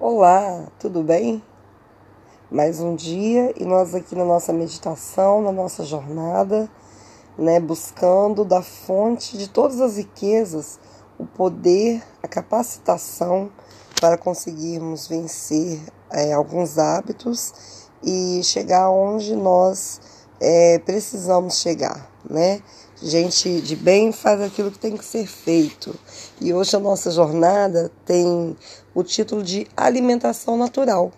Olá, tudo bem? Mais um dia e nós aqui na nossa meditação, na nossa jornada, né, buscando da fonte de todas as riquezas o poder, a capacitação para conseguirmos vencer é, alguns hábitos e chegar onde nós é, precisamos chegar, né? Gente de bem faz aquilo que tem que ser feito. E hoje a nossa jornada tem o título de Alimentação Natural,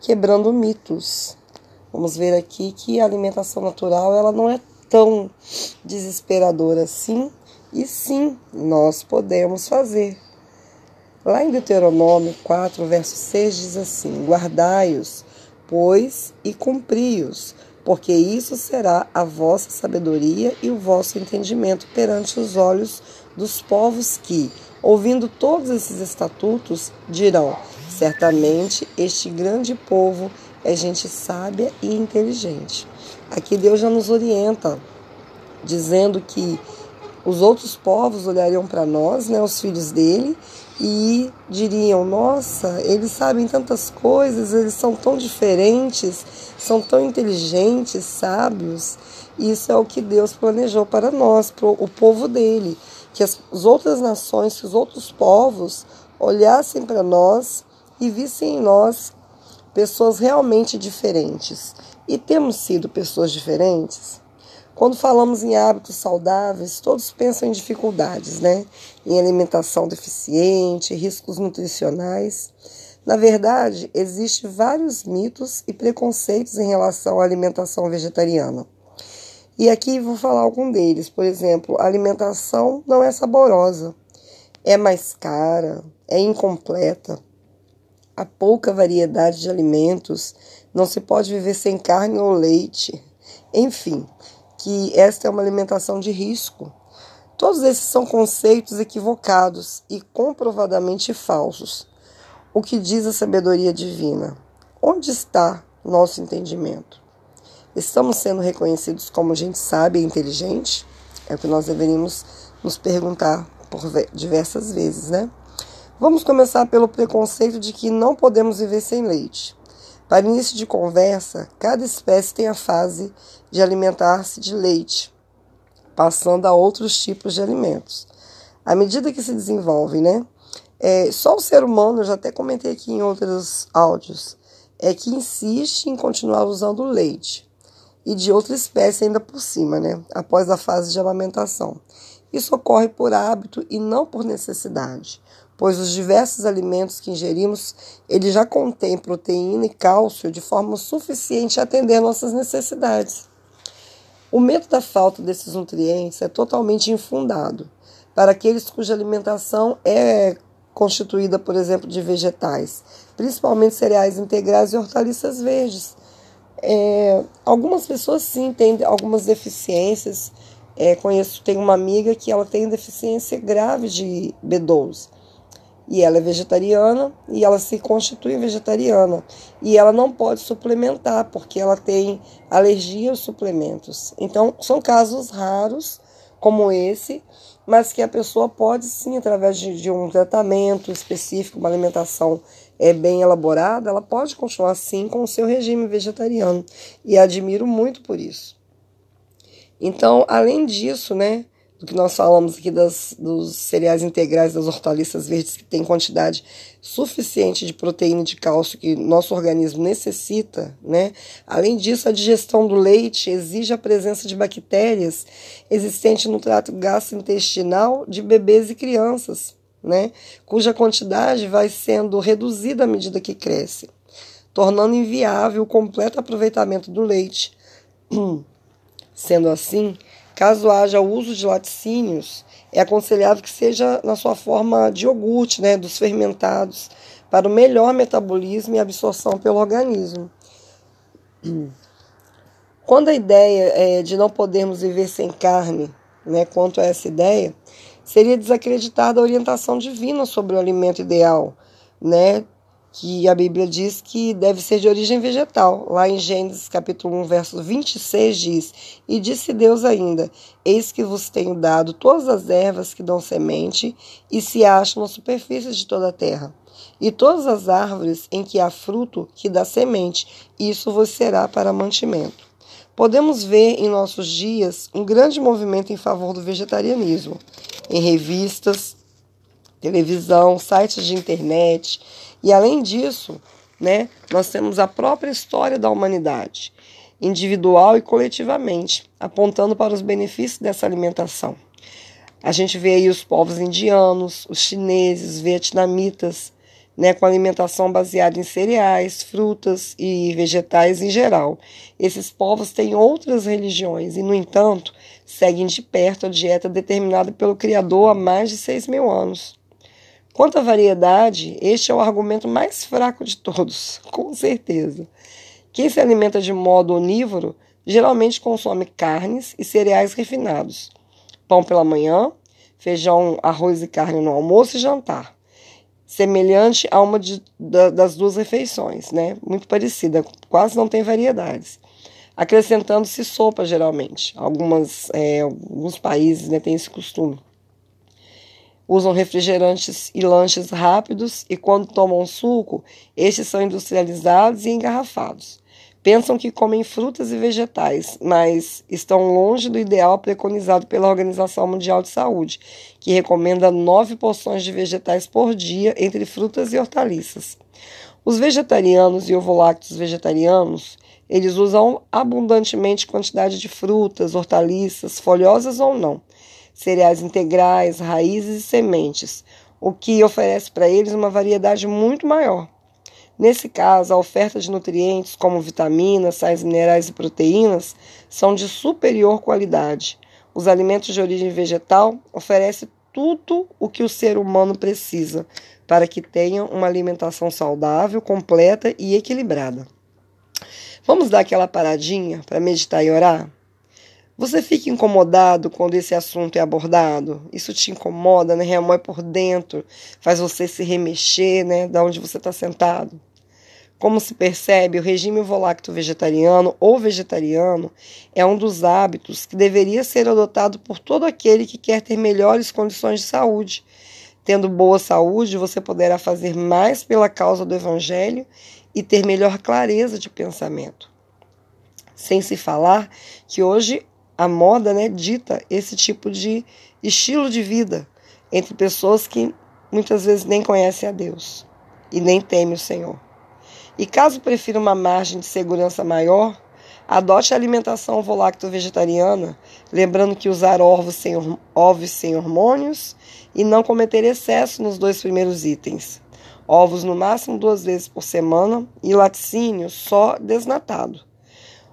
quebrando mitos. Vamos ver aqui que a alimentação natural ela não é tão desesperadora assim, e sim, nós podemos fazer. Lá em Deuteronômio 4, verso 6 diz assim: Guardai-os, pois, e cumpri-os, porque isso será a vossa sabedoria e o vosso entendimento perante os olhos dos povos que, ouvindo todos esses estatutos, dirão: certamente este grande povo é gente sábia e inteligente. Aqui Deus já nos orienta, dizendo que os outros povos olhariam para nós, né, os filhos dele, e diriam: Nossa, eles sabem tantas coisas, eles são tão diferentes, são tão inteligentes, sábios. Isso é o que Deus planejou para nós, para o povo dele. Que as, as outras nações, que os outros povos olhassem para nós e vissem em nós pessoas realmente diferentes. E temos sido pessoas diferentes? Quando falamos em hábitos saudáveis, todos pensam em dificuldades, né? Em alimentação deficiente, riscos nutricionais. Na verdade, existem vários mitos e preconceitos em relação à alimentação vegetariana. E aqui vou falar algum deles. Por exemplo, a alimentação não é saborosa, é mais cara, é incompleta. Há pouca variedade de alimentos, não se pode viver sem carne ou leite. Enfim, que esta é uma alimentação de risco. Todos esses são conceitos equivocados e comprovadamente falsos. O que diz a sabedoria divina? Onde está nosso entendimento? Estamos sendo reconhecidos como gente sábia e inteligente? É o que nós deveríamos nos perguntar por diversas vezes, né? Vamos começar pelo preconceito de que não podemos viver sem leite. Para início de conversa, cada espécie tem a fase de alimentar-se de leite, passando a outros tipos de alimentos. À medida que se desenvolve, né? É, só o ser humano, eu já até comentei aqui em outros áudios, é que insiste em continuar usando leite e de outra espécie ainda por cima, né? Após a fase de amamentação. Isso ocorre por hábito e não por necessidade pois os diversos alimentos que ingerimos, eles já contêm proteína e cálcio de forma suficiente a atender nossas necessidades. O medo da falta desses nutrientes é totalmente infundado para aqueles cuja alimentação é constituída, por exemplo, de vegetais, principalmente cereais integrais e hortaliças verdes. É, algumas pessoas sim têm algumas deficiências. É, conheço, tenho uma amiga que ela tem deficiência grave de B12 e ela é vegetariana e ela se constitui vegetariana e ela não pode suplementar porque ela tem alergia aos suplementos. Então, são casos raros como esse, mas que a pessoa pode sim, através de, de um tratamento específico, uma alimentação é, bem elaborada, ela pode continuar sim com o seu regime vegetariano e admiro muito por isso. Então, além disso, né, do que nós falamos aqui das, dos cereais integrais, das hortaliças verdes, que tem quantidade suficiente de proteína e de cálcio que nosso organismo necessita, né? Além disso, a digestão do leite exige a presença de bactérias existentes no trato gastrointestinal de bebês e crianças, né? Cuja quantidade vai sendo reduzida à medida que cresce, tornando inviável o completo aproveitamento do leite. Sendo assim, Caso haja uso de laticínios, é aconselhável que seja na sua forma de iogurte, né, dos fermentados, para o melhor metabolismo e absorção pelo organismo. Quando a ideia é de não podermos viver sem carne, né, quanto a essa ideia, seria desacreditar da orientação divina sobre o alimento ideal, né, que a Bíblia diz que deve ser de origem vegetal. Lá em Gênesis capítulo 1, verso 26 diz: E disse Deus ainda: Eis que vos tenho dado todas as ervas que dão semente e se acham na superfície de toda a terra, e todas as árvores em que há fruto que dá semente, isso vos será para mantimento. Podemos ver em nossos dias um grande movimento em favor do vegetarianismo, em revistas, televisão, sites de internet e além disso, né, nós temos a própria história da humanidade, individual e coletivamente, apontando para os benefícios dessa alimentação. A gente vê aí os povos indianos, os chineses, vietnamitas, né, com alimentação baseada em cereais, frutas e vegetais em geral. Esses povos têm outras religiões e, no entanto, seguem de perto a dieta determinada pelo Criador há mais de 6 mil anos. Quanto à variedade, este é o argumento mais fraco de todos, com certeza. Quem se alimenta de modo onívoro geralmente consome carnes e cereais refinados, pão pela manhã, feijão, arroz e carne no almoço e jantar, semelhante a uma de, da, das duas refeições, né? Muito parecida, quase não tem variedades. Acrescentando-se sopa, geralmente. Algumas, é, alguns países né, têm esse costume usam refrigerantes e lanches rápidos e, quando tomam suco, estes são industrializados e engarrafados. Pensam que comem frutas e vegetais, mas estão longe do ideal preconizado pela Organização Mundial de Saúde, que recomenda nove porções de vegetais por dia entre frutas e hortaliças. Os vegetarianos e ovolácteos vegetarianos, eles usam abundantemente quantidade de frutas, hortaliças, folhosas ou não cereais integrais, raízes e sementes, o que oferece para eles uma variedade muito maior. Nesse caso, a oferta de nutrientes como vitaminas, sais minerais e proteínas são de superior qualidade. Os alimentos de origem vegetal oferecem tudo o que o ser humano precisa para que tenha uma alimentação saudável, completa e equilibrada. Vamos dar aquela paradinha para meditar e orar? Você fica incomodado quando esse assunto é abordado? Isso te incomoda, né? Remoe por dentro, faz você se remexer, né? Da onde você está sentado. Como se percebe, o regime volacto vegetariano ou vegetariano é um dos hábitos que deveria ser adotado por todo aquele que quer ter melhores condições de saúde. Tendo boa saúde, você poderá fazer mais pela causa do Evangelho e ter melhor clareza de pensamento. Sem se falar que hoje a moda né, dita esse tipo de estilo de vida entre pessoas que muitas vezes nem conhecem a Deus e nem temem o Senhor. E caso prefira uma margem de segurança maior, adote a alimentação volacto-vegetariana, lembrando que usar ovos sem, ovos sem hormônios e não cometer excesso nos dois primeiros itens. Ovos no máximo duas vezes por semana e laticínio só desnatado.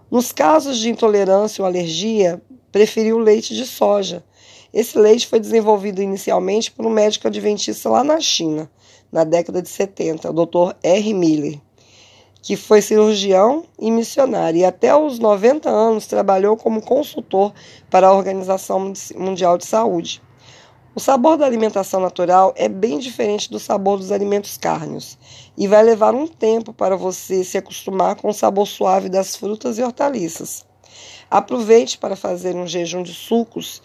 Nos casos de intolerância ou alergia, preferiu leite de soja. Esse leite foi desenvolvido inicialmente por um médico adventista lá na China, na década de 70, o Dr. R. Miller, que foi cirurgião e missionário e até os 90 anos trabalhou como consultor para a Organização Mundial de Saúde. O sabor da alimentação natural é bem diferente do sabor dos alimentos cárneos e vai levar um tempo para você se acostumar com o sabor suave das frutas e hortaliças. Aproveite para fazer um jejum de sucos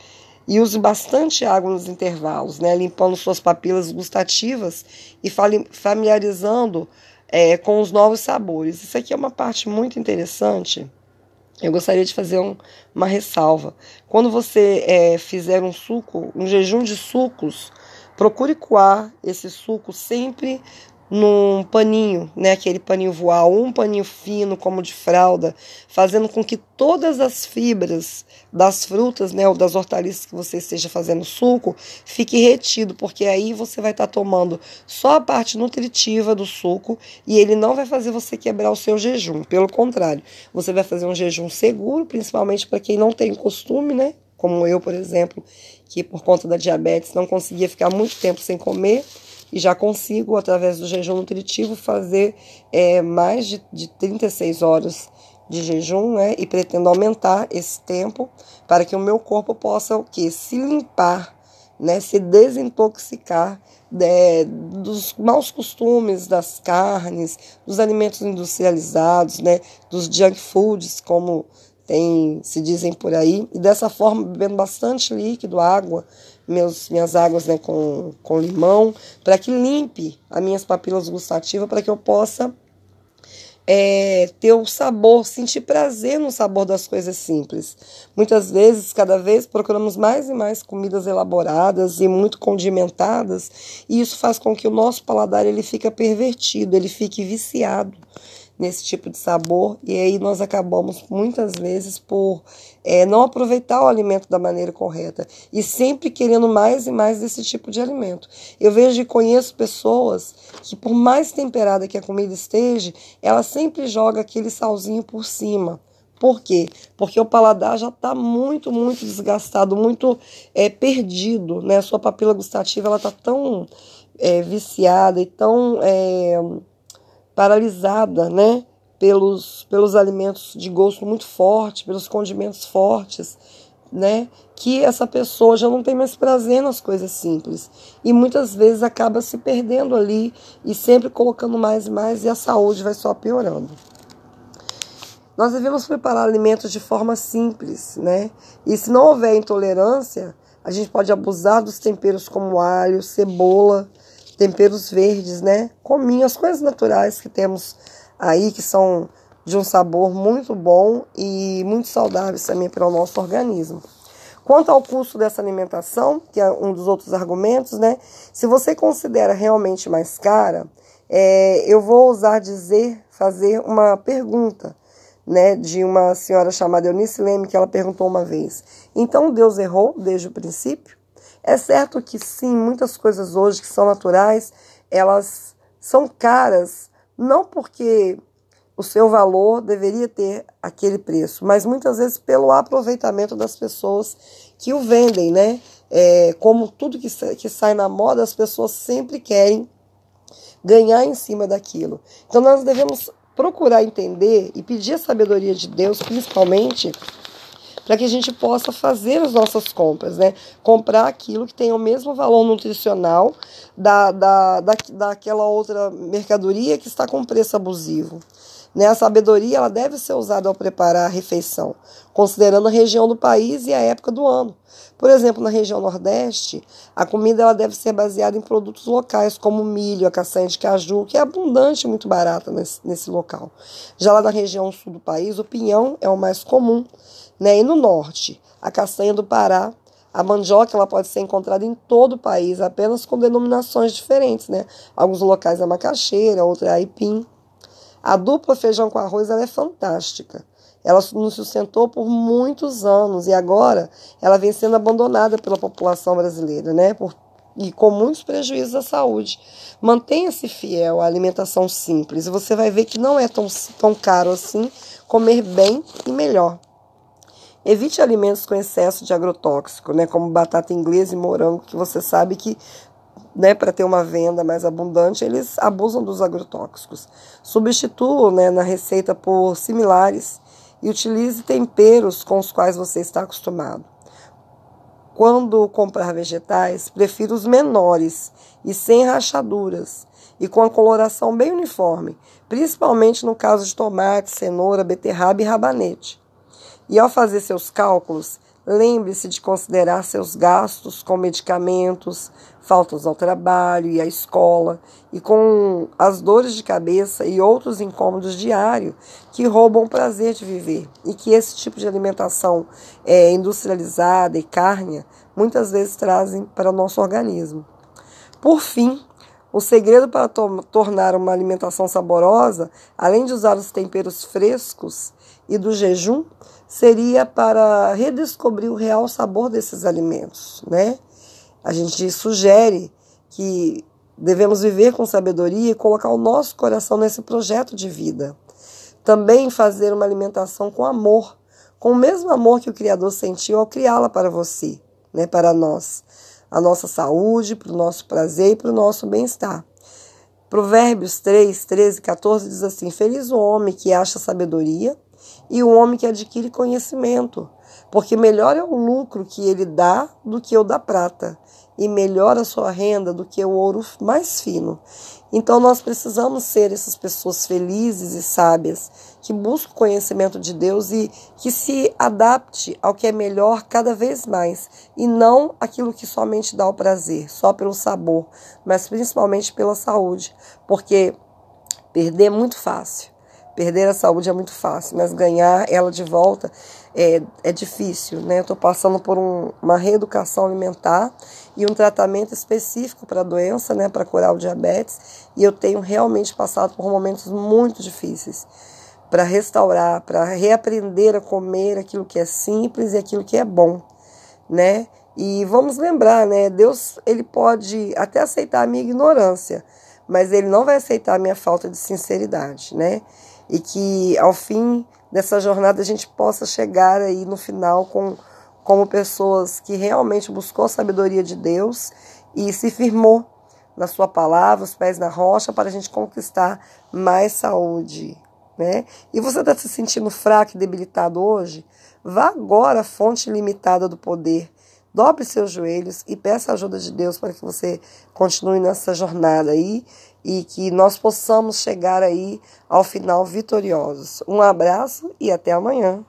e use bastante água nos intervalos, né, limpando suas papilas gustativas e familiarizando é, com os novos sabores. Isso aqui é uma parte muito interessante eu gostaria de fazer um, uma ressalva. Quando você é, fizer um suco, um jejum de sucos, procure coar esse suco sempre num paninho, né, aquele paninho voal, um paninho fino como de fralda, fazendo com que todas as fibras das frutas, né, ou das hortaliças que você esteja fazendo suco, fique retido, porque aí você vai estar tá tomando só a parte nutritiva do suco e ele não vai fazer você quebrar o seu jejum. Pelo contrário, você vai fazer um jejum seguro, principalmente para quem não tem costume, né, como eu, por exemplo, que por conta da diabetes não conseguia ficar muito tempo sem comer e já consigo, através do jejum nutritivo, fazer é, mais de, de 36 horas de jejum, né? E pretendo aumentar esse tempo para que o meu corpo possa o quê? Se limpar, né? Se desintoxicar é, dos maus costumes das carnes, dos alimentos industrializados, né, dos junk foods, como tem, se dizem por aí, e dessa forma bebendo bastante líquido, água, meus, minhas águas né, com, com limão, para que limpe as minhas papilas gustativas, para que eu possa é, ter o sabor, sentir prazer no sabor das coisas simples. Muitas vezes, cada vez, procuramos mais e mais comidas elaboradas e muito condimentadas, e isso faz com que o nosso paladar ele fique pervertido, ele fique viciado nesse tipo de sabor e aí nós acabamos muitas vezes por é, não aproveitar o alimento da maneira correta e sempre querendo mais e mais desse tipo de alimento. Eu vejo e conheço pessoas que, por mais temperada que a comida esteja, ela sempre joga aquele salzinho por cima. Por quê? Porque o paladar já está muito, muito desgastado, muito é, perdido. Né? A sua papila gustativa ela está tão é, viciada e tão é, paralisada, né? Pelos, pelos alimentos de gosto muito forte, pelos condimentos fortes, né? Que essa pessoa já não tem mais prazer nas coisas simples. E muitas vezes acaba se perdendo ali e sempre colocando mais e mais, e a saúde vai só piorando. Nós devemos preparar alimentos de forma simples, né? E se não houver intolerância, a gente pode abusar dos temperos como alho, cebola, temperos verdes, né? Cominho, as coisas naturais que temos aí, que são de um sabor muito bom e muito saudáveis também para o nosso organismo. Quanto ao custo dessa alimentação, que é um dos outros argumentos, né? Se você considera realmente mais cara, é, eu vou ousar dizer, fazer uma pergunta, né? De uma senhora chamada Eunice Leme, que ela perguntou uma vez: então Deus errou desde o princípio? É certo que sim, muitas coisas hoje que são naturais, elas são caras, não porque o seu valor deveria ter aquele preço, mas muitas vezes pelo aproveitamento das pessoas que o vendem, né? É, como tudo que, que sai na moda, as pessoas sempre querem ganhar em cima daquilo. Então nós devemos procurar entender e pedir a sabedoria de Deus, principalmente para que a gente possa fazer as nossas compras, né? Comprar aquilo que tem o mesmo valor nutricional da, da, da, daquela outra mercadoria que está com preço abusivo. Né? A sabedoria ela deve ser usada ao preparar a refeição, considerando a região do país e a época do ano. Por exemplo, na região Nordeste, a comida ela deve ser baseada em produtos locais, como milho, a castanha de caju, que é abundante e muito barata nesse, nesse local. Já lá na região sul do país, o pinhão é o mais comum, né? E no norte, a castanha do Pará, a mandioca ela pode ser encontrada em todo o país, apenas com denominações diferentes. Né? Alguns locais é macaxeira, outro é aipim. A dupla feijão com arroz ela é fantástica. Ela nos sustentou por muitos anos e agora ela vem sendo abandonada pela população brasileira, né? Por, e com muitos prejuízos à saúde. Mantenha-se fiel à alimentação simples e você vai ver que não é tão, tão caro assim comer bem e melhor. Evite alimentos com excesso de agrotóxico, né, como batata inglesa e morango, que você sabe que né, para ter uma venda mais abundante, eles abusam dos agrotóxicos. Substitua né, na receita por similares e utilize temperos com os quais você está acostumado. Quando comprar vegetais, prefiro os menores e sem rachaduras e com a coloração bem uniforme, principalmente no caso de tomate, cenoura, beterraba e rabanete. E ao fazer seus cálculos, lembre-se de considerar seus gastos com medicamentos, faltas ao trabalho e à escola, e com as dores de cabeça e outros incômodos diários que roubam o prazer de viver, e que esse tipo de alimentação é, industrializada e carne muitas vezes trazem para o nosso organismo. Por fim, o segredo para to tornar uma alimentação saborosa, além de usar os temperos frescos e do jejum, seria para redescobrir o real sabor desses alimentos, né? A gente sugere que devemos viver com sabedoria e colocar o nosso coração nesse projeto de vida. Também fazer uma alimentação com amor, com o mesmo amor que o Criador sentiu ao criá-la para você, né, para nós, a nossa saúde, para o nosso prazer e para o nosso bem-estar. Provérbios 3, 13 e 14 diz assim: Feliz o homem que acha sabedoria e o homem que adquire conhecimento, porque melhor é o lucro que ele dá do que o da prata, e melhor a sua renda do que o ouro mais fino. Então nós precisamos ser essas pessoas felizes e sábias que buscam o conhecimento de Deus e que se adapte ao que é melhor cada vez mais e não aquilo que somente dá o prazer, só pelo sabor, mas principalmente pela saúde, porque perder é muito fácil. Perder a saúde é muito fácil, mas ganhar ela de volta é, é difícil, né? Eu estou passando por um, uma reeducação alimentar e um tratamento específico para a doença, né? Para curar o diabetes. E eu tenho realmente passado por momentos muito difíceis para restaurar, para reaprender a comer aquilo que é simples e aquilo que é bom, né? E vamos lembrar, né? Deus, ele pode até aceitar a minha ignorância, mas ele não vai aceitar a minha falta de sinceridade, né? E que ao fim dessa jornada a gente possa chegar aí no final com como pessoas que realmente buscou a sabedoria de Deus e se firmou na sua palavra, os pés na rocha, para a gente conquistar mais saúde. Né? E você está se sentindo fraco e debilitado hoje? Vá agora à fonte limitada do poder. Dobre seus joelhos e peça a ajuda de Deus para que você continue nessa jornada aí e que nós possamos chegar aí ao final vitoriosos. Um abraço e até amanhã.